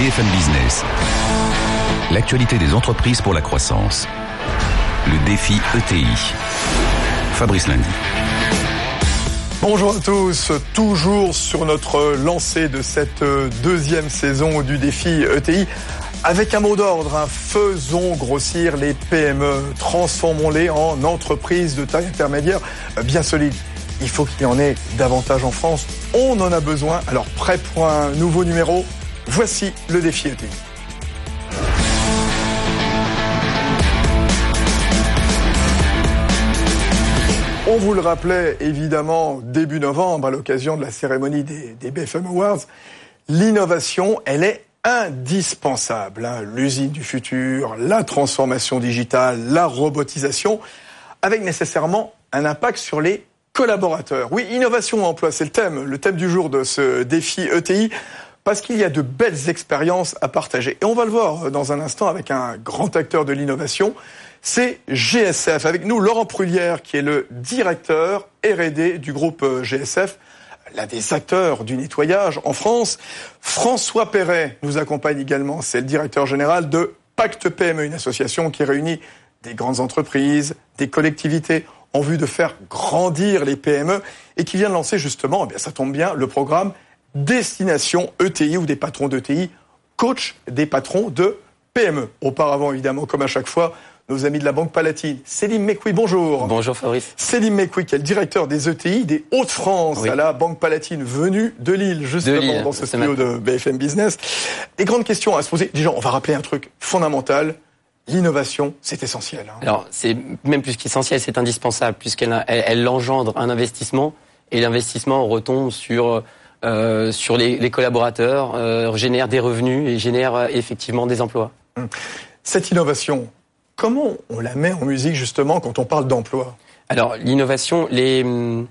BFM Business. L'actualité des entreprises pour la croissance. Le défi ETI. Fabrice Lundi. Bonjour à tous, toujours sur notre lancée de cette deuxième saison du défi ETI. Avec un mot d'ordre, hein, faisons grossir les PME, transformons-les en entreprises de taille intermédiaire bien solides. Il faut qu'il y en ait davantage en France. On en a besoin. Alors prêt pour un nouveau numéro Voici le défi ETI. On vous le rappelait évidemment début novembre à l'occasion de la cérémonie des, BFM Awards, l'innovation, elle est indispensable. Hein. L'usine du futur, la transformation digitale, la robotisation, avec nécessairement un impact sur les collaborateurs. Oui, innovation emploi, c'est le thème, le thème du jour de ce défi ETI parce qu'il y a de belles expériences à partager. Et on va le voir dans un instant avec un grand acteur de l'innovation, c'est GSF. Avec nous, Laurent Prulière, qui est le directeur R&D du groupe euh, GSF, l'un des acteurs du nettoyage en France. François Perret nous accompagne également, c'est le directeur général de Pacte PME, une association qui réunit des grandes entreprises, des collectivités en vue de faire grandir les PME et qui vient de lancer justement, eh bien ça tombe bien, le programme Destination ETI ou des patrons d'ETI, coach des patrons de PME. Auparavant, évidemment, comme à chaque fois, nos amis de la Banque Palatine. Céline Mécoui, bonjour. Bonjour Fabrice. Céline Mécoui, qui est le directeur des ETI des Hauts-de-France à la Banque Palatine, venue de Lille, justement, dans ce studio de BFM Business. Et grande question à se poser. Déjà, on va rappeler un truc fondamental. L'innovation, c'est essentiel. Hein. Alors, c'est même plus qu'essentiel, c'est indispensable, puisqu'elle elle, engendre un investissement, et l'investissement retombe sur euh, sur les, collaborateurs, euh, génère des revenus et génère euh, effectivement des emplois. Hum. Cette innovation, comment on la met en musique justement quand on parle d'emploi? Alors l'innovation, les hum,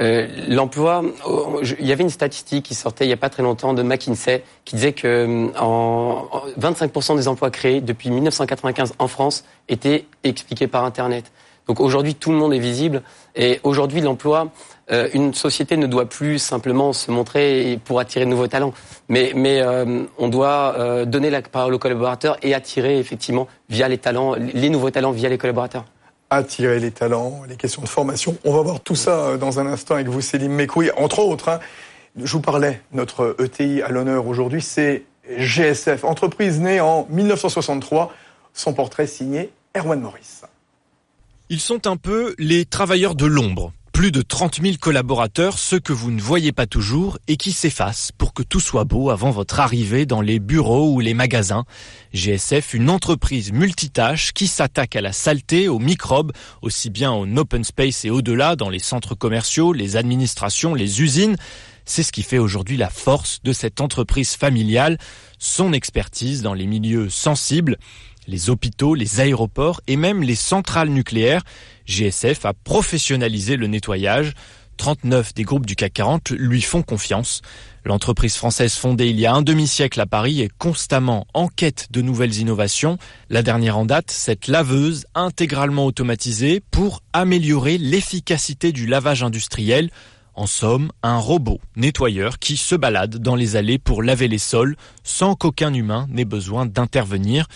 l'emploi, oh, il y avait une statistique qui sortait il n'y a pas très longtemps de McKinsey qui disait que hum, en 25% des emplois créés depuis 1995 en France étaient expliqués par Internet. Donc aujourd'hui, tout le monde est visible et aujourd'hui, l'emploi, euh, une société ne doit plus simplement se montrer pour attirer de nouveaux talents, mais, mais euh, on doit euh, donner la parole aux collaborateurs et attirer effectivement via les talents, les nouveaux talents via les collaborateurs. Attirer les talents, les questions de formation. On va voir tout ça dans un instant avec vous, Céline Mécoui, entre autres. Hein. Je vous parlais, notre ETI à l'honneur aujourd'hui, c'est GSF, entreprise née en 1963. Son portrait signé Erwan Morris. Ils sont un peu les travailleurs de l'ombre plus de 30 000 collaborateurs, ceux que vous ne voyez pas toujours et qui s'effacent pour que tout soit beau avant votre arrivée dans les bureaux ou les magasins. GSF, une entreprise multitâche qui s'attaque à la saleté, aux microbes, aussi bien en open space et au-delà, dans les centres commerciaux, les administrations, les usines. C'est ce qui fait aujourd'hui la force de cette entreprise familiale, son expertise dans les milieux sensibles les hôpitaux, les aéroports et même les centrales nucléaires. GSF a professionnalisé le nettoyage. 39 des groupes du CAC 40 lui font confiance. L'entreprise française fondée il y a un demi-siècle à Paris est constamment en quête de nouvelles innovations. La dernière en date, cette laveuse intégralement automatisée pour améliorer l'efficacité du lavage industriel. En somme, un robot nettoyeur qui se balade dans les allées pour laver les sols sans qu'aucun humain n'ait besoin d'intervenir.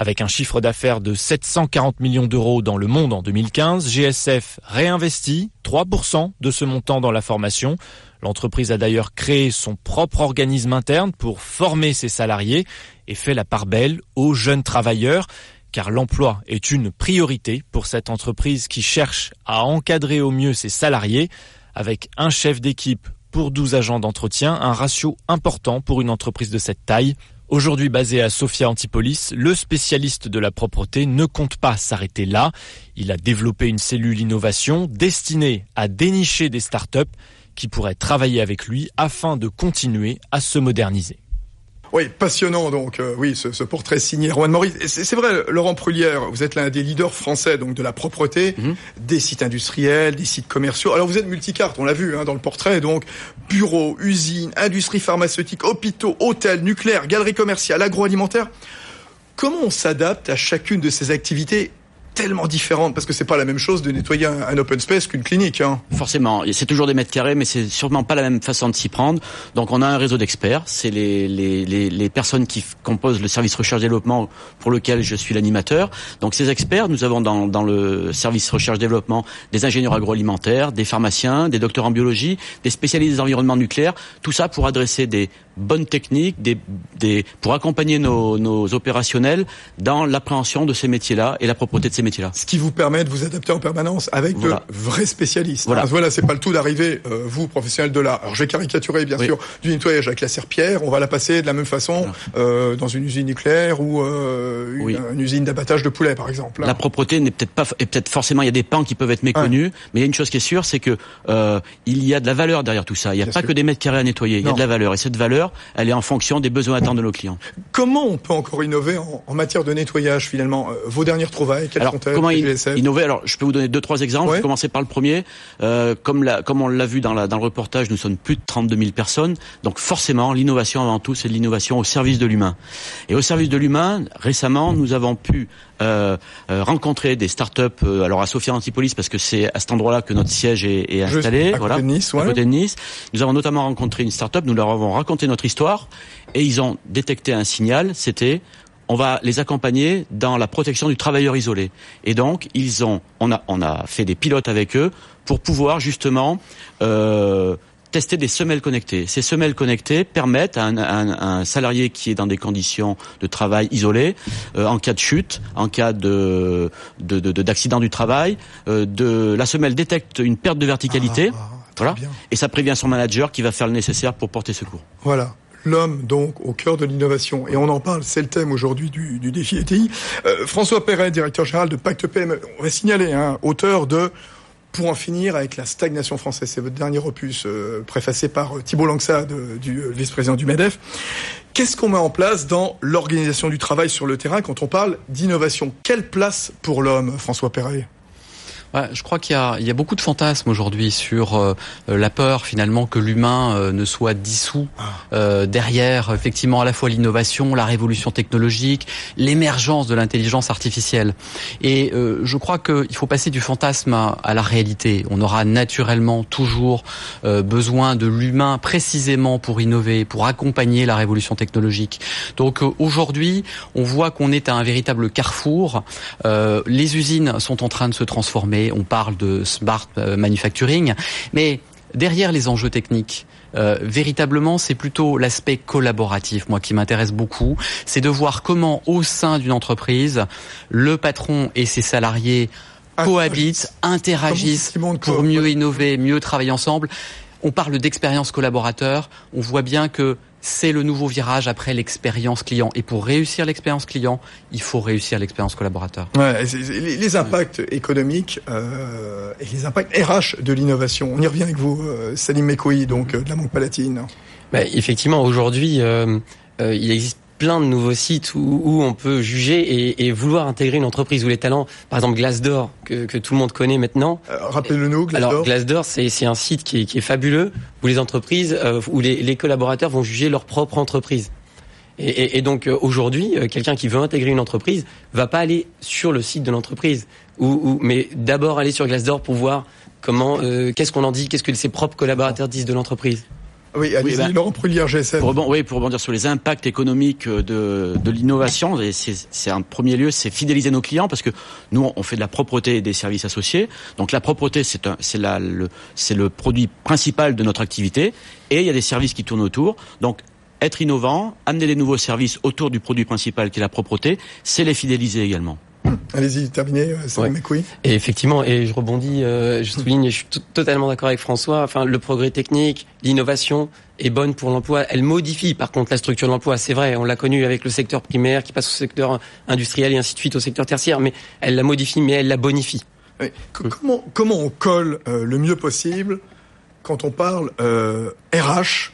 Avec un chiffre d'affaires de 740 millions d'euros dans le monde en 2015, GSF réinvestit 3% de ce montant dans la formation. L'entreprise a d'ailleurs créé son propre organisme interne pour former ses salariés et fait la part belle aux jeunes travailleurs car l'emploi est une priorité pour cette entreprise qui cherche à encadrer au mieux ses salariés avec un chef d'équipe pour 12 agents d'entretien, un ratio important pour une entreprise de cette taille. Aujourd'hui basé à Sofia Antipolis, le spécialiste de la propreté ne compte pas s'arrêter là. Il a développé une cellule innovation destinée à dénicher des startups qui pourraient travailler avec lui afin de continuer à se moderniser. Oui, passionnant donc, euh, oui, ce, portrait signé Juan Maurice. C'est vrai, Laurent Prulière, vous êtes l'un des leaders français donc de la propreté, mhm. des sites industriels, des sites commerciaux. Alors vous êtes multicarte, on l'a vu hein, dans le portrait, donc bureaux, usines, industrie pharmaceutique, hôpitaux, hôtels, nucléaires, galeries commerciales, agroalimentaires. Comment on s'adapte à chacune de ces activités tellement différente parce que c'est pas la même chose de nettoyer un, open space qu'une clinique. Hein. Forcément, c'est toujours des mètres carrés, mais c'est sûrement pas la même façon de s'y prendre. Donc on a un réseau d'experts, c'est les, les, les, les, personnes qui composent le service recherche développement pour lequel je suis l'animateur. Donc ces experts, nous avons dans, dans le service recherche développement des ingénieurs agroalimentaires, des pharmaciens, des docteurs en biologie, des spécialistes des environnements nucléaires, tout ça pour adresser des bonnes techniques, des, des, pour accompagner nos, nos opérationnels dans l'appréhension de ces métiers-là et la propreté de ces métiers-là. Ce qui vous permet de vous adapter en permanence avec de vrais spécialistes. Voilà, voilà c'est pas le tout d'arriver, euh, vous, professionnel de l'art. Alors je vais caricaturer, bien sûr, du nettoyage avec la serpillère, on va la passer de la même façon euh, dans une usine nucléaire ou euh, une, usine d'abattage de poulet, par exemple. La propreté n'est peut-être pas, et peut-être forcément, il y a des pans qui peuvent être méconnus, mais il y a une chose qui est sûre, c'est que euh, il y a de la valeur derrière tout ça. Il n'y a pas que des mètres carrés à nettoyer, il y a de la valeur. Et cette valeur, elle est en fonction des besoins attendus de nos clients. Comment on peut encore innover en, matière de nettoyage, finalement Vos dernières trouvailles, quelles sont-elles Comment innover Alors, je peux vous donner deux, trois exemples. Je vais commencer par le premier. Euh, comme, la, comme on l'a vu dans, la, dans le reportage, nous sommes plus de 32 000 personnes. Donc, forcément, l'innovation avant tout, c'est de l'innovation au service de l'humain. Et au service de l'humain, récemment, nous avons pu euh, euh, rencontrer des startups, euh, alors à Sophia Antipolis parce que c'est à cet endroit-là que notre siège est, est installé, à voilà, côté de Nice, ouais. à côté de Nice. Nous avons notamment rencontré une startup, nous leur avons raconté notre histoire et ils ont détecté un signal, c'était on va les accompagner dans la protection du travailleur isolé. Et donc, ils ont, on a, on a fait des pilotes avec eux pour pouvoir justement euh, tester des semelles connectées. Ces semelles connectées permettent à un, salarié qui est dans des conditions de travail isolées, euh, en cas de chute, en cas de d'accident de, du travail, euh, de la semelle détecte une perte de verticalité. Ah, voilà, et ça prévient son manager qui va faire le nécessaire pour porter secours. Voilà l'homme donc au cœur de l'innovation. Et on en parle, c'est le thème aujourd'hui du, du, défi ETI. Euh, François Perret, directeur général de Pacte PME, on va signaler, hein, auteur de pour en finir avec la stagnation française. C'est votre dernier opus euh, préfacé par euh, Thibault Langsat, du vice-président du MEDEF. Qu'est-ce qu'on met en place dans l'organisation du travail sur le terrain quand on parle d'innovation? Quelle place pour l'homme, François Perret? Ouais, je crois qu'il y, y a, beaucoup de fantasmes aujourd'hui sur euh, la peur finalement que l'humain euh, ne soit dissous ah. euh, derrière effectivement à la fois l'innovation, la révolution technologique, l'émergence de l'intelligence artificielle. Et euh, je crois qu'il faut passer du fantasme à, à, la réalité. On aura naturellement toujours besoin de l'humain précisément pour innover, pour accompagner la révolution technologique. Donc aujourd'hui, on voit qu'on est à un véritable carrefour. les usines sont en train de se transformer on parle de smart euh, manufacturing, mais derrière les enjeux techniques, euh, véritablement, c'est plutôt l'aspect collaboratif, moi, qui m'intéresse beaucoup. C'est de voir comment, au sein d'une entreprise, le patron et ses salariés cohabitent, interagissent pour mieux innover, mieux travailler ensemble. On parle d'expérience collaborateur. On voit bien que c'est le nouveau virage après l'expérience client. Et pour réussir l'expérience client, il faut réussir l'expérience collaborateur. Ouais, les, impacts économiques euh, et les impacts RH de l'innovation. On y revient avec vous, euh, Salim Mekoui, donc euh, de la Banque Palatine. Bah, effectivement, aujourd'hui, euh, euh, il existe plein de nouveaux sites où, où on peut juger et, et, vouloir intégrer une entreprise où les talents, par exemple Glassdoor, que, que tout le monde connaît maintenant. Euh, Rappelez-le nous, Glassdoor. Alors Glassdoor, c'est un site qui est, qui est, fabuleux où les entreprises, euh, où les, les, collaborateurs vont juger leur propre entreprise. Et, et, et donc euh, aujourd'hui, euh, quelqu'un qui veut intégrer une entreprise va pas aller sur le site de l'entreprise, ou, ou, mais d'abord aller sur Glassdoor pour voir comment, qu'est-ce qu'on en dit, qu'est-ce que ses propres collaborateurs disent de l'entreprise. Oui, allez-y, bah, Laurent Prullière, GSM. Pour, oui, pour rebondir sur les impacts économiques de, de l'innovation, c'est en premier lieu, c'est fidéliser nos clients parce que nous, on fait de la propreté et des services associés. Donc la propreté, c'est le, le produit principal de notre activité et il y a des services qui tournent autour. Donc être innovant, amener des nouveaux services autour du produit principal qui est la propreté, c'est les fidéliser également. Allez-y, terminez, euh, ouais. oui. Et effectivement, et je rebondis, euh, je souligne, et je suis totalement d'accord avec François. Enfin, le progrès technique, l'innovation est bonne pour l'emploi. Elle modifie, par contre, la structure de l'emploi. C'est vrai, on l'a connu avec le secteur primaire qui passe au secteur industriel et ainsi de suite au secteur tertiaire. Mais elle la modifie, mais elle la bonifie. Oui. Comment, comment on colle euh, le mieux possible quand on parle euh, RH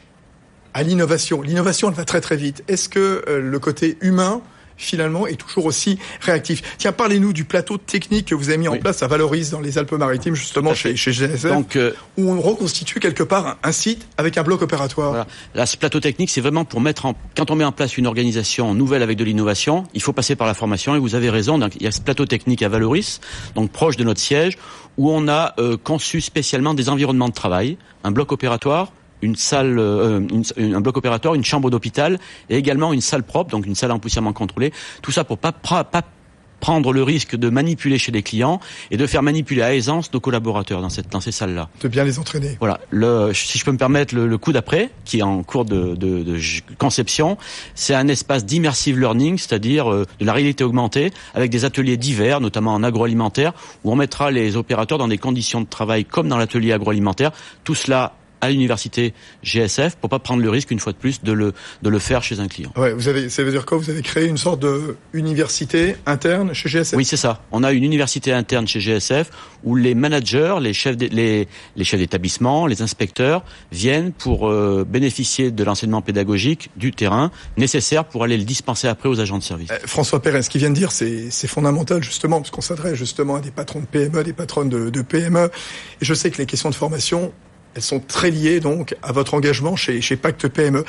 à l'innovation? L'innovation, elle va très très vite. Est-ce que le côté humain finalement, est toujours aussi réactif. Tiens, parlez-nous du plateau technique que vous avez mis en place à Valoris dans les Alpes-Maritimes, justement chez, chez GSF, Donc, euh, où on reconstitue quelque part un, site avec un bloc opératoire. Voilà. Là, ce plateau technique, c'est vraiment pour mettre en, quand on met en place une organisation nouvelle avec de l'innovation, il faut passer par la formation. Et vous avez raison, donc, il y a ce plateau technique à Valoris, donc proche de notre siège, où on a euh, conçu spécialement des environnements de travail, un bloc opératoire, une salle, euh, un bloc opératoire, une chambre d'hôpital et également une salle propre, donc une salle empoussièrement contrôlée. Tout ça pour pas, pas prendre le risque de manipuler chez les clients et de faire manipuler à aisance nos collaborateurs dans, cette, dans ces salles-là. De bien les entraîner. Voilà. Le, si je peux me permettre, le, coup d'après, qui est en cours de, de, de conception, c'est un espace d'immersive learning, c'est-à-dire euh, de la réalité augmentée, avec des ateliers divers, notamment en agroalimentaire, où on mettra les opérateurs dans des conditions de travail comme dans l'atelier agroalimentaire. Tout cela à l'université GSF pour pas prendre le risque une fois de plus de le de le faire chez un client. Ouais, vous avez ça veut dire quoi? Vous avez créé une sorte de université interne chez GSF Oui, c'est ça. On a une université interne chez GSF où les managers, les chefs les les chefs d'établissement, les inspecteurs viennent pour euh, bénéficier de l'enseignement pédagogique du terrain nécessaire pour aller le dispenser après aux agents de service. Euh, François Perrin, ce qu'il vient de dire, c'est c'est fondamental justement parce qu'on s'adresse justement à des patrons de PME, des patronnes de, de PME et je sais que les questions de formation elles sont très liées donc à votre engagement chez, Pacte PME.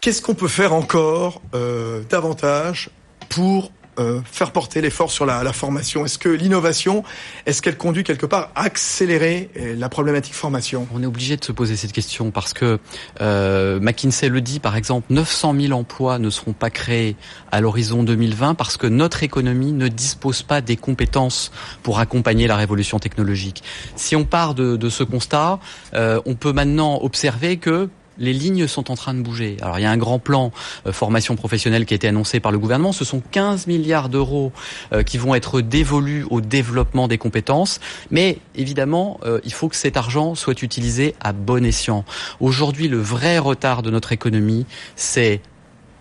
Qu'est-ce qu'on peut faire encore euh, davantage pour euh, faire porter l'effort sur la, formation Est-ce que l'innovation, est-ce qu'elle conduit quelque part à accélérer euh, la problématique formation? On est obligé de se poser cette question parce que euh, McKinsey le dit, par exemple, 900 000 emplois ne seront pas créés à l'horizon 2020 parce que notre économie ne dispose pas des compétences pour accompagner la révolution technologique. Si on part de, de ce constat, euh, on peut maintenant observer que les lignes sont en train de bouger. Alors il y a un grand plan euh, formation professionnelle qui a été annoncé par le gouvernement. Ce sont 15 milliards d'euros euh, qui vont être dévolus au développement des compétences. Mais évidemment, euh, il faut que cet argent soit utilisé à bon escient. Aujourd'hui, le vrai retard de notre économie, c'est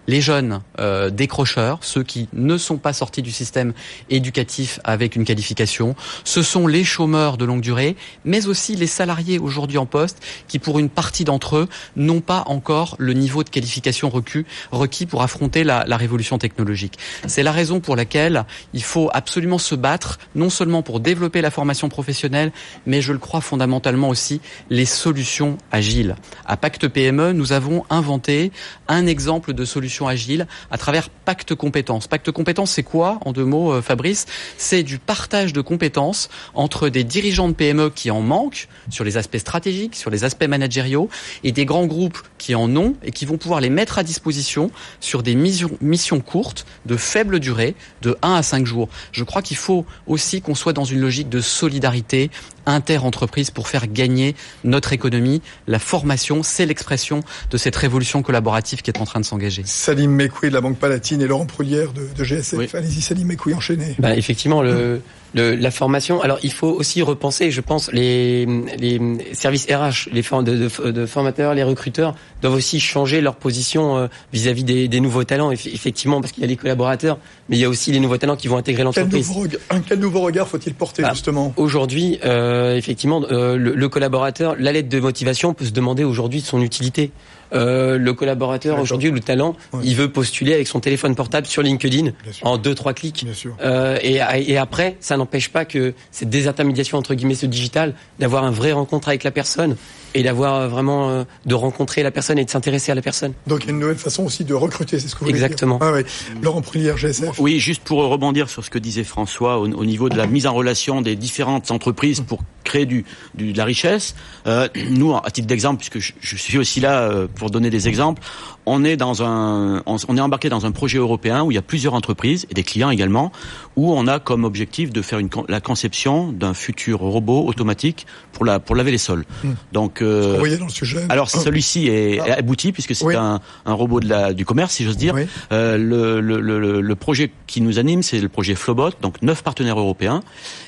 les jeunes euh, décrocheurs, ceux qui ne sont pas sortis du système éducatif avec une qualification, ce sont les chômeurs de longue durée, mais aussi les salariés aujourd'hui en poste qui, pour une partie d'entre eux, n'ont pas encore le niveau de qualification requis, pour affronter la, la révolution technologique. C'est la raison pour laquelle il faut absolument se battre, non seulement pour développer la formation professionnelle, mais je le crois fondamentalement aussi les solutions agiles. À Pacte PME, nous avons inventé un exemple de solution agile à travers Pacte Compétences. Pacte Compétences, c'est quoi, en deux mots, euh, Fabrice? C'est du partage de compétences entre des dirigeants de PME qui en manquent sur les aspects stratégiques, sur les aspects managériaux, et des grands groupes qui en ont et qui vont pouvoir les mettre à disposition sur des missions courtes, de faible durée, de 1 à 5 jours. Je crois qu'il faut aussi qu'on soit dans une logique de solidarité inter-entreprise pour faire gagner notre économie. La formation, c'est l'expression de cette révolution collaborative qui est en train de s'engager. Salim Mekoui de la Banque Palatine et Laurent Proulière de, de GSF. Allez-y Salim Mekoui, enchaînez. Bah, effectivement, le, la formation. Alors, il faut aussi repenser, je pense, les, les services RH, les de, de, formateurs, les recruteurs doivent aussi changer leur position euh, vis-à-vis des, des, nouveaux talents. Effectivement, parce qu'il y a les collaborateurs, mais il y a aussi les nouveaux talents qui vont intégrer l'entreprise. Quel, quel, nouveau regard faut-il porter bah, justement? Aujourd'hui, euh, effectivement, euh, le, le, collaborateur, la lettre de motivation peut se demander aujourd'hui de son utilité. Euh, le collaborateur aujourd'hui, le talent, il veut postuler avec son téléphone portable sur LinkedIn en deux trois clics. Euh, et, et, après, ça n'empêche pas que cette désintermédiation entre guillemets ce digital, d'avoir un vrai rencontre avec la personne et d'avoir euh, vraiment euh, de rencontrer la personne et de s'intéresser à la personne. Donc il y a une nouvelle façon aussi de recruter, c'est ce que vous voulez Exactement. dire. Exactement. Ah, oui. Laurent Prulière, GSF. Oui, juste pour rebondir sur ce que disait François au, au, niveau de la mise en relation des différentes entreprises pour créer du, du de la richesse. Euh, nous, à titre d'exemple, puisque je, je, suis aussi là euh, pour donner des exemples, on est dans un, on est embarqué dans un projet européen où il y a plusieurs entreprises et des clients également, où on a comme objectif de faire une, la conception d'un futur robot automatique pour la pour laver les sols. Mmh. Donc, euh, vous dans le sujet? Alors celui-ci est, ah. abouti puisque c'est oui. un, un, robot de la, du commerce, si j'ose dire. Oui. Euh, le, le, le, le, projet qui nous anime, c'est le projet Flowbot, donc neuf partenaires européens,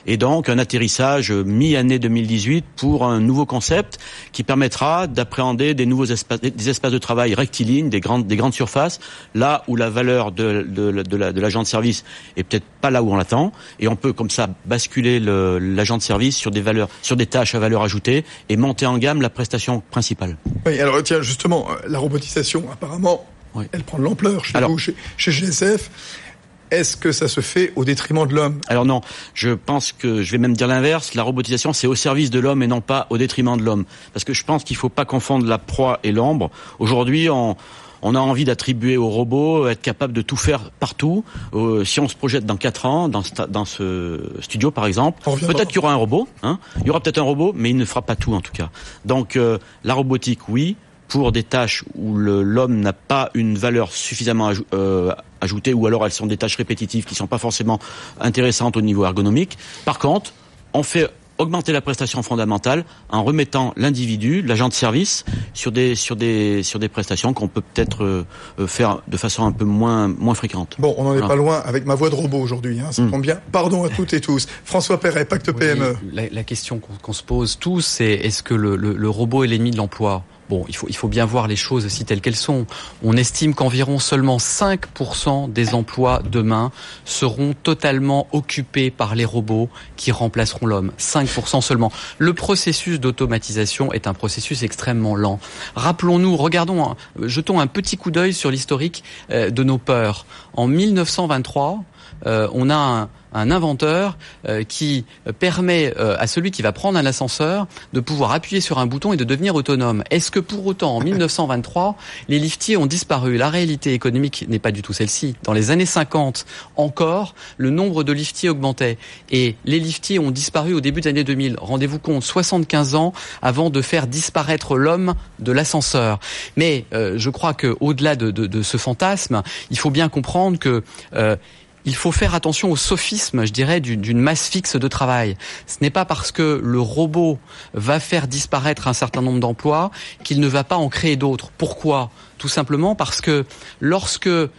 et donc un atterrissage mi-année 2018 pour un nouveau concept qui permettra d'appréhender des nouveaux espaces, des espaces de travail rectilignes des grandes, des grandes surfaces, là où la valeur de, de, de l'agent de service est peut-être pas là où on l'attend, et on peut comme ça basculer l'agent de service sur des valeurs, sur des tâches à valeur ajoutée et monter en gamme la prestation principale. Oui, alors tiens, justement, la robotisation, apparemment, oui. elle prend de l'ampleur chez chez, chez GSF. Est-ce que ça se fait au détriment de l'homme? Alors non, je pense que je vais même dire l'inverse. La robotisation, c'est au service de l'homme et non pas au détriment de l'homme. Parce que je pense qu'il ne faut pas confondre la proie et l'ombre. Aujourd'hui, on, on a envie d'attribuer aux robots, être capable de tout faire partout. Euh, si on se projette dans quatre ans, dans, dans ce studio par exemple, peut-être qu'il y aura un robot. Hein il y aura peut-être un robot, mais il ne fera pas tout en tout cas. Donc euh, la robotique, oui, pour des tâches où l'homme n'a pas une valeur suffisamment euh, ajoutée, ou alors elles sont des tâches répétitives qui ne sont pas forcément intéressantes au niveau ergonomique. Par contre, on fait augmenter la prestation fondamentale en remettant l'individu, l'agent de service, sur des sur des sur des prestations qu'on peut peut-être euh, euh, faire de façon un peu moins moins fréquente. Bon, on n'en est pas loin avec ma voix de robot aujourd'hui. Hein, ça mm. tombe bien. Pardon à toutes et tous. François Perret, Pacte PME. La, question qu'on se pose tous, c'est est-ce que le, le robot est l'ennemi de l'emploi? Bon, il faut, il faut bien voir les choses aussi telles qu'elles sont. On estime qu'environ seulement 5% des emplois demain seront totalement occupés par les robots qui remplaceront l'homme. 5% seulement. Le processus d'automatisation est un processus extrêmement lent. Rappelons-nous, regardons, jetons un petit coup d'œil sur l'historique euh, de nos peurs. En 1923, euh, on a un, un inventeur euh, qui permet euh, à celui qui va prendre un ascenseur de pouvoir appuyer sur un bouton et de devenir autonome. Est-ce que pour autant, en 1923, les liftiers ont disparu? La réalité économique n'est pas du tout celle-ci. Dans les années 50, encore, le nombre de liftiers augmentait et les liftiers ont disparu au début des années 2000. Rendez-vous compte, 75 ans avant de faire disparaître l'homme de l'ascenseur. Mais euh, je crois que au-delà de, de, de, ce fantasme, il faut bien comprendre que il faut faire attention au sophisme, je dirais, d'une masse fixe de travail. Ce n'est pas parce que le robot va faire disparaître un certain nombre d'emplois qu'il ne va pas en créer d'autres. Pourquoi? Tout simplement parce que lorsque euh,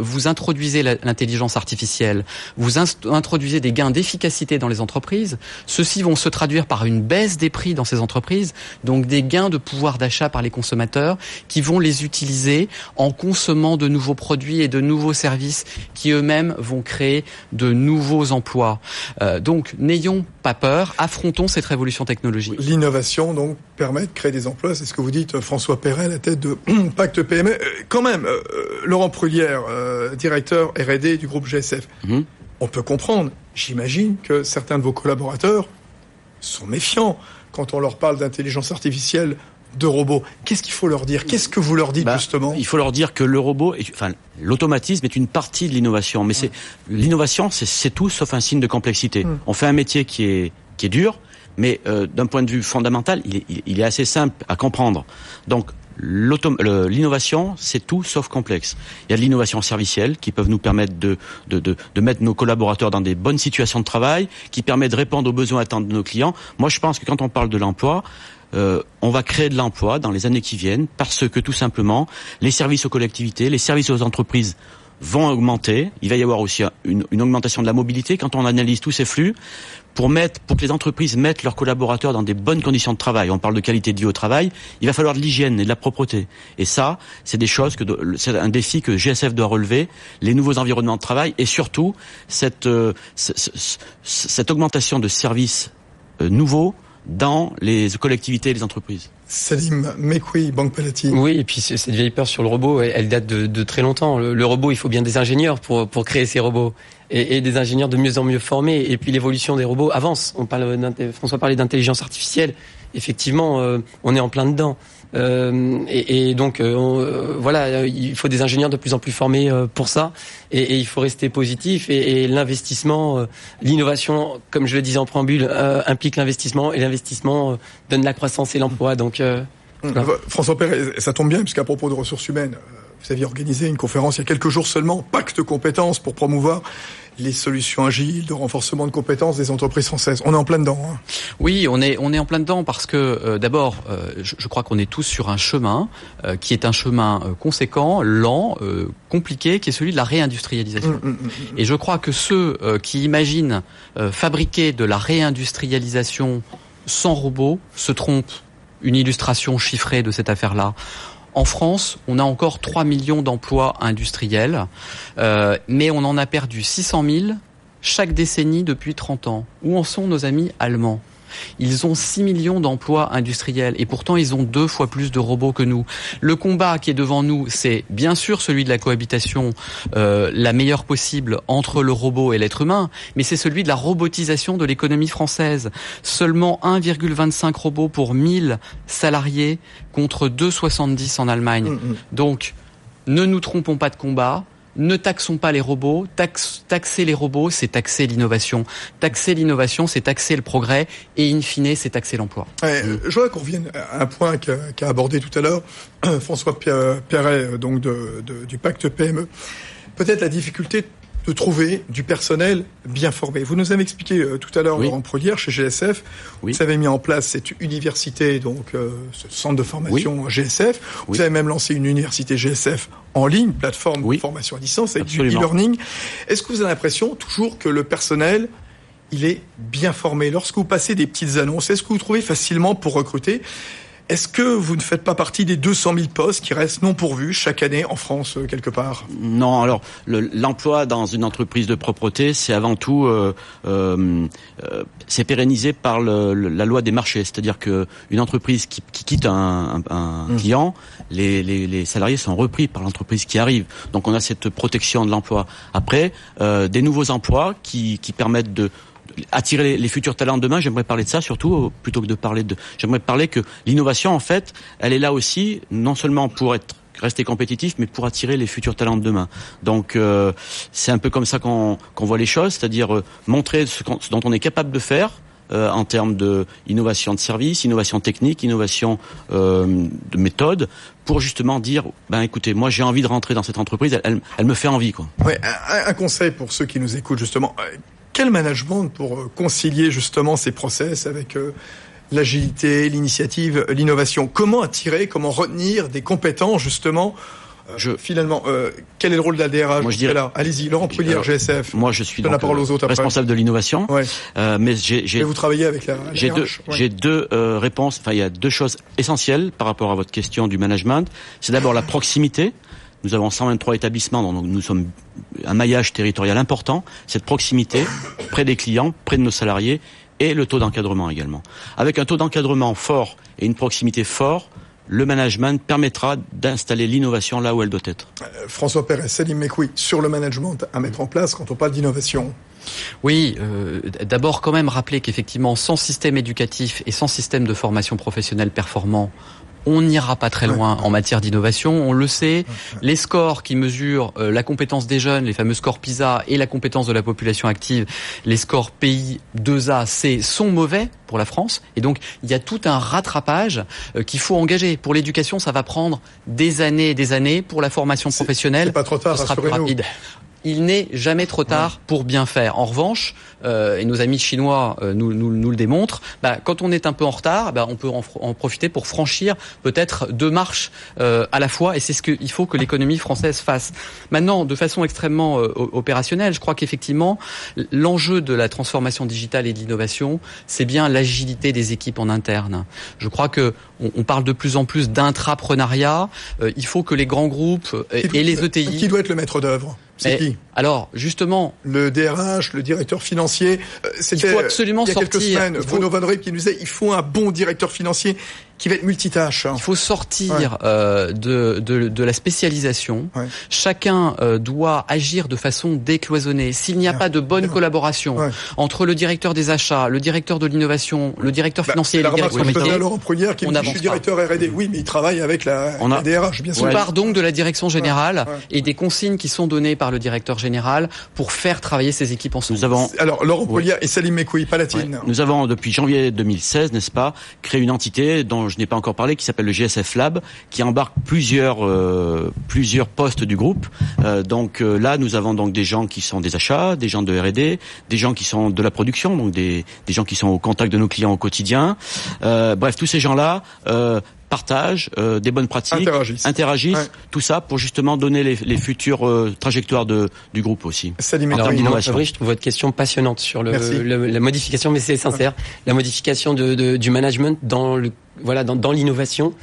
vous introduisez l'intelligence artificielle, vous introduisez des gains d'efficacité dans les entreprises, ceux-ci vont se traduire par une baisse des prix dans ces entreprises, donc des gains de pouvoir d'achat par les consommateurs qui vont les utiliser en consommant de nouveaux produits et de nouveaux services qui eux-mêmes vont créer de nouveaux emplois. Euh, donc n'ayons pas peur, affrontons cette révolution technologique. L'innovation donc permet de créer des emplois, c'est ce que vous dites François Perret, la tête de PME. Euh, quand même, euh, euh, Laurent Prulière, directeur R&D du groupe GSF, mhm. on peut comprendre, j'imagine, que certains de vos collaborateurs sont méfiants quand on leur parle d'intelligence artificielle de robots. Qu'est-ce qu'il faut leur dire? Qu'est-ce que vous leur dites bah, justement? Il faut leur dire que le robot, enfin l'automatisme est une partie de l'innovation, mais c'est l'innovation, c'est tout sauf un signe de complexité. Hmm. On fait un métier qui est qui est dur, mais d'un point de vue fondamental, il est, il est assez simple à comprendre. Donc L'innovation, c'est tout sauf complexe. Il y a de l'innovation servicielle qui peuvent nous permettre de, mettre nos collaborateurs dans des bonnes situations de travail, qui permet de répondre aux besoins attendus de nos clients. Moi, je pense que quand on parle de l'emploi, euh, on va créer de l'emploi dans les années qui viennent parce que tout simplement, les services aux collectivités, les services aux entreprises vont augmenter. Il va y avoir aussi une, augmentation de la mobilité quand on analyse tous ces flux pour mettre, pour que les entreprises mettent leurs collaborateurs dans des bonnes conditions de travail. On parle de qualité de vie au travail. Il va falloir de l'hygiène et de la propreté. Et ça, c'est des choses que c'est un défi que GSF doit relever. Les nouveaux environnements de travail et surtout cette euh, cette augmentation de services euh, nouveaux dans les collectivités et les entreprises. Salim Mekwi, Banque Palatine. Oui, et puis cette vieille peur sur le robot, elle, date de, très longtemps. Le, robot, il faut bien des ingénieurs pour, pour créer ces robots. Et, et, des ingénieurs de mieux en mieux formés. Et puis l'évolution des robots avance. On parle François parlait d'intelligence artificielle. Effectivement, euh, on est en plein dedans. Euh, et, et, donc euh, euh, voilà, il faut des ingénieurs de plus en plus formés pour ça, et, et il faut rester positif. Et, l'investissement, l'innovation, comme je le disais en préambule, implique l'investissement, et l'investissement donne la croissance et l'emploi. Donc François Père, ça tombe bien puisqu'à propos de ressources humaines, vous aviez organisé une conférence il y a quelques jours seulement, Pacte compétences pour promouvoir les solutions agiles de renforcement de compétences des entreprises françaises. On est en plein dedans. Hein. Oui, on est on est en plein dedans parce que euh, d'abord, euh, je, crois qu'on est tous sur un chemin euh, qui est un chemin conséquent, lent, compliqué, qui est celui de la réindustrialisation. Mmh, mmh, mmh, Et je crois que ceux qui imaginent fabriquer de la réindustrialisation sans robots se trompent. Une illustration chiffrée de cette affaire-là. En France, on a encore 3 millions d'emplois industriels, euh, mais on en a perdu 600 000 chaque décennie depuis 30 ans. Où en sont nos amis allemands? Ils ont 6 millions d'emplois industriels et pourtant ils ont deux fois plus de robots que nous. Le combat qui est devant nous, c'est bien sûr celui de la cohabitation euh, la meilleure possible entre le robot et l'être humain, mais c'est celui de la robotisation de l'économie française. Seulement 1,25 robots pour 1000 salariés contre 2,70 en Allemagne. Mm, mm. Donc, ne nous trompons pas de combat ne taxons pas les robots. taxer les robots, c'est taxer l'innovation. Taxer l'innovation, c'est taxer le progrès. Et in fine, c'est taxer l'emploi. je voudrais qu'on revienne à un point qu'a abordé tout à l'heure François Perret, euh, donc du pacte PME. Peut-être la difficulté de trouver du personnel bien formé. Vous nous avez expliqué euh, tout à l'heure, Laurent Prolière, chez GSF, vous avez mis en place cette université, donc euh, ce centre de formation GSF. Vous avez même lancé une université GSF en ligne, plateforme de formation à distance, avec du e-learning. Est-ce que vous avez l'impression toujours que le personnel il est bien formé? Lorsque vous passez des petites annonces, est-ce que vous trouvez facilement pour recruter est-ce que vous ne faites pas partie des 200 000 postes qui restent non pourvus chaque année en France euh, quelque part? Non, alors l'emploi dans une entreprise de propreté, c'est avant tout euh, euh, euh c'est pérennisé par le, la loi des marchés, c'est-à-dire que une entreprise qui, qui quitte un, un, mmh. client, les, les, les, salariés sont repris par l'entreprise qui arrive. Donc on a cette protection de l'emploi. Après, euh, des nouveaux emplois qui, qui permettent de attirer les, futurs talents de demain, j'aimerais parler de ça surtout euh, plutôt que de parler de. J'aimerais parler que l'innovation, en fait, elle est là aussi non seulement pour être rester compétitif, mais pour attirer les futurs talents de demain. Donc euh, c'est un peu comme ça qu'on voit les choses, c'est-à-dire euh, montrer ce, ce, dont on est capable de faire. en termes de innovation de service, innovation technique, innovation de méthode, pour justement dire, ben écoutez, moi j'ai envie de rentrer dans cette entreprise, elle, elle, me fait envie quoi. Ouais, un, un, conseil pour ceux qui nous écoutent justement, quel management pour euh, concilier justement ces process avec euh, l'agilité, l'initiative, l'innovation? Comment attirer, comment retenir des compétences justement? Euh, je, finalement, quel est le rôle de la DRH Moi, je dirais là. Allez-y, Laurent Poulier, GSF. Moi, je suis donc, la parole aux autres responsable de l'innovation. Ouais. mais j'ai. vous travaillez avec la. J'ai deux, j'ai deux réponses. Enfin, il y a deux choses essentielles par rapport à votre question du management. C'est d'abord la proximité. Nous avons 123 établissements, donc nous sommes un maillage territorial important. Cette proximité près des clients, près de nos salariés et le taux d'encadrement également. Avec un taux d'encadrement fort et une proximité forte, le management permettra d'installer l'innovation là où elle doit être. Euh, François Pérez, Salim Mekoui, sur le management à mettre en place quand on parle d'innovation. Oui, euh, d'abord quand même rappeler qu'effectivement, sans système éducatif et sans système de formation professionnelle performant, on n'ira pas très loin en matière d'innovation, on le sait. Les scores qui mesurent euh, la compétence des jeunes, les fameux scores PISA et la compétence de la population active, les scores pays 2A, C sont mauvais pour la France. Et donc, il y a tout un rattrapage euh, qu'il faut engager. Pour l'éducation, ça va prendre des années et des années. Pour la formation professionnelle, pas trop tard, ce sera plus rapide il n'est jamais trop tard pour bien faire. En revanche, et nos amis chinois euh, nous, nous, nous, le démontrent, bah, quand on est un peu en retard, bah, on peut en, en, profiter pour franchir peut-être deux marches euh, à la fois, et c'est ce qu'il faut que l'économie française fasse. Maintenant, de façon extrêmement euh, opérationnelle, je crois qu'effectivement, l'enjeu de la transformation digitale et de l'innovation, c'est bien l'agilité des équipes en interne. Je crois que on, on parle de plus en plus d'intrapreneuriat. Euh, il faut que les grands groupes et, les ETI... Qui doit être le maître d'œuvre? C'est qui? Alors, justement... Le DRH, le directeur financier. Euh, il faut absolument il y a sortir... quelques semaines, Bruno Van qui nous disait il faut un bon directeur financier qui va être multitâche. Il faut sortir euh, de, de, de, la spécialisation. Ouais. Chacun euh, doit agir de façon décloisonnée. S'il n'y a pas de bonne collaboration entre le directeur des achats, le directeur de l'innovation, le directeur bah, financier et le directeur métier, Laurent Prunière qui on dit, je suis directeur R&D. Oui, mais il travaille avec la, on a... la DRH, bien sûr. On part donc de la direction générale et des consignes qui sont données par le directeur général pour faire travailler ces équipes ensemble. Nous avons alors Laurent Prunière et Salim Mekoui, Palatine. Nous avons depuis janvier 2016, n'est-ce pas, créé une entité dont je n'ai pas encore parlé, qui s'appelle le GSF Lab, qui embarque plusieurs euh, plusieurs postes du groupe. Euh, donc euh, là, nous avons donc des gens qui sont des achats, des gens de R&D, des gens qui sont de la production, donc des, des gens qui sont au contact de nos clients au quotidien. Euh, bref, tous ces gens-là euh, partagent euh, des bonnes pratiques, interagissent, interagissent ouais. tout ça pour justement donner les, les futures euh, trajectoires de, du groupe aussi. Alors, d'innovation. je trouve votre question passionnante sur le, le la modification, mais c'est sincère, la modification de, de, du management dans le voilà dans, dans l'innovation,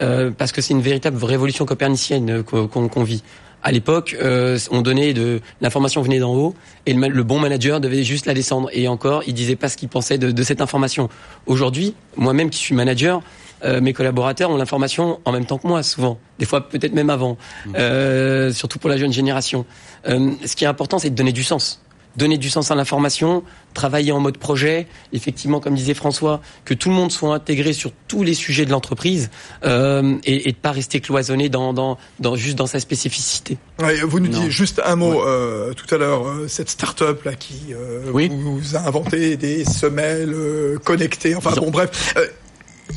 euh, parce que c'est une véritable révolution copernicienne qu'on qu vit. À l'époque, euh, on donnait de l'information venait d'en haut et le, le, bon manager devait juste la descendre. Et encore, il disait pas ce qu'il pensait de, de, cette information. Aujourd'hui, moi-même qui suis manager, euh, mes collaborateurs ont l'information en même temps que moi, souvent. Des fois, peut-être même avant. Mmh. Euh, surtout pour la jeune génération. Euh, ce qui est important, c'est de donner du sens donner du sens à l'information, travailler en mode projet, effectivement, comme disait François, que tout le monde soit intégré sur tous les sujets de l'entreprise euh, et, et de pas rester cloisonné dans, dans, dans, juste dans sa spécificité. Ouais, vous nous disiez juste un mot ouais. euh, tout à l'heure, euh, cette start-up là qui euh, oui. vous a inventé des semelles euh, connectées, enfin bon bref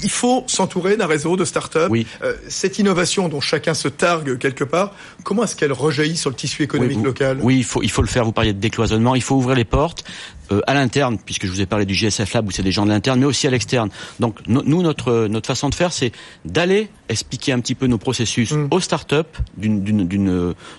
il faut s'entourer d'un réseau de start-up. Oui. Euh, cette innovation dont chacun se targue quelque part, comment est-ce qu'elle rejaillit sur le tissu économique oui, vous, local? Oui, il faut, il faut le faire. Vous parliez de décloisonnement. Il faut ouvrir les portes. Euh, à l'interne, puisque je vous ai parlé du GSF Lab où c'est des gens de l'interne, mais aussi à l'externe. Donc no, nous, notre notre façon de faire, c'est d'aller expliquer un petit peu nos processus mm. aux startups d'une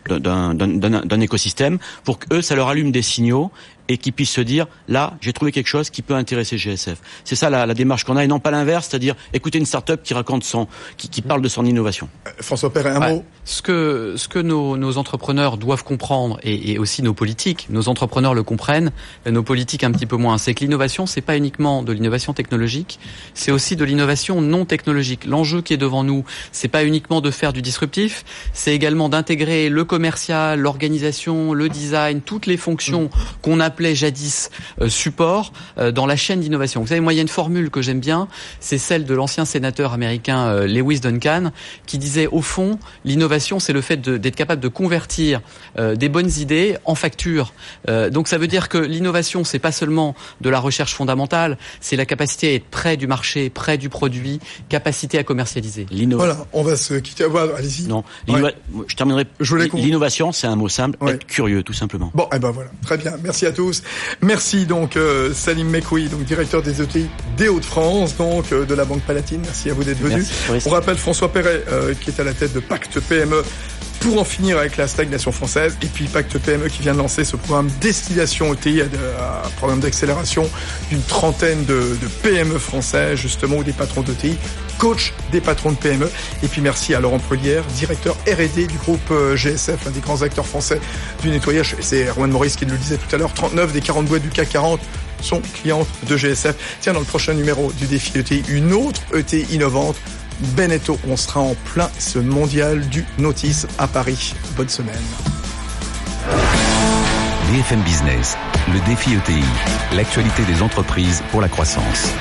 d'un écosystème pour qu'eux, ça leur allume des signaux et qu'ils puissent se dire là j'ai trouvé quelque chose qui peut intéresser GSF. C'est ça la, la démarche qu'on a et non pas l'inverse, c'est-à-dire écouter une start-up qui raconte son qui, qui parle de son innovation. Euh, François Perret, un ouais. mot. Ce que ce que nos, nos entrepreneurs doivent comprendre et, et, aussi nos politiques, nos entrepreneurs le comprennent, nos politiques un petit peu moins, c'est que l'innovation c'est pas uniquement de l'innovation technologique, c'est aussi de l'innovation non technologique. L'enjeu qui est devant nous, c'est pas uniquement de faire du disruptif, c'est également d'intégrer le commercial, l'organisation, le design, toutes les fonctions qu'on appelait jadis euh, support euh, dans la chaîne d'innovation. Vous savez, moi, il y a une formule que j'aime bien, c'est celle de l'ancien sénateur américain euh, Lewis Duncan, qui disait, au fond, l'innovation, c'est le fait d'être capable de convertir des bonnes idées en factures. donc, ça veut dire que l'innovation, c'est pas seulement de la recherche fondamentale, c'est la capacité à être près du marché, près du produit, capacité à commercialiser. Voilà, on va se quitter. Voilà, allez-y. Non, ouais. je terminerai. L'innovation, c'est un mot simple, ouais. être curieux, tout simplement. Bon, et eh ben voilà, très bien. Merci à tous. Merci donc euh, Salim Mekoui, donc directeur des ETI des Hauts-de-France, donc euh, de la Banque Palatine. Merci à vous d'être venu. On rappelle François Perret euh, qui est à la tête de Pacte PME pour en finir avec la stagnation française. Et puis Pacte PME qui vient de lancer ce programme Destination ETI, un programme d'accélération d'une trentaine de, PME français, justement, ou des patrons d'ETI, coach des patrons de PME. Et puis merci à Laurent Prelière, directeur R&D du groupe GSF, un des grands acteurs français du nettoyage. C'est Erwan Maurice qui le disait tout à l'heure, 39 des 40 boîtes du CAC 40 sont clientes de GSF. Tiens, dans le prochain numéro du défi ETI, une autre ETI innovante Beneteau. On sera en plein ce mondial du notice à Paris. Bonne semaine. BFM Business, le défi ETI, l'actualité des entreprises pour la croissance.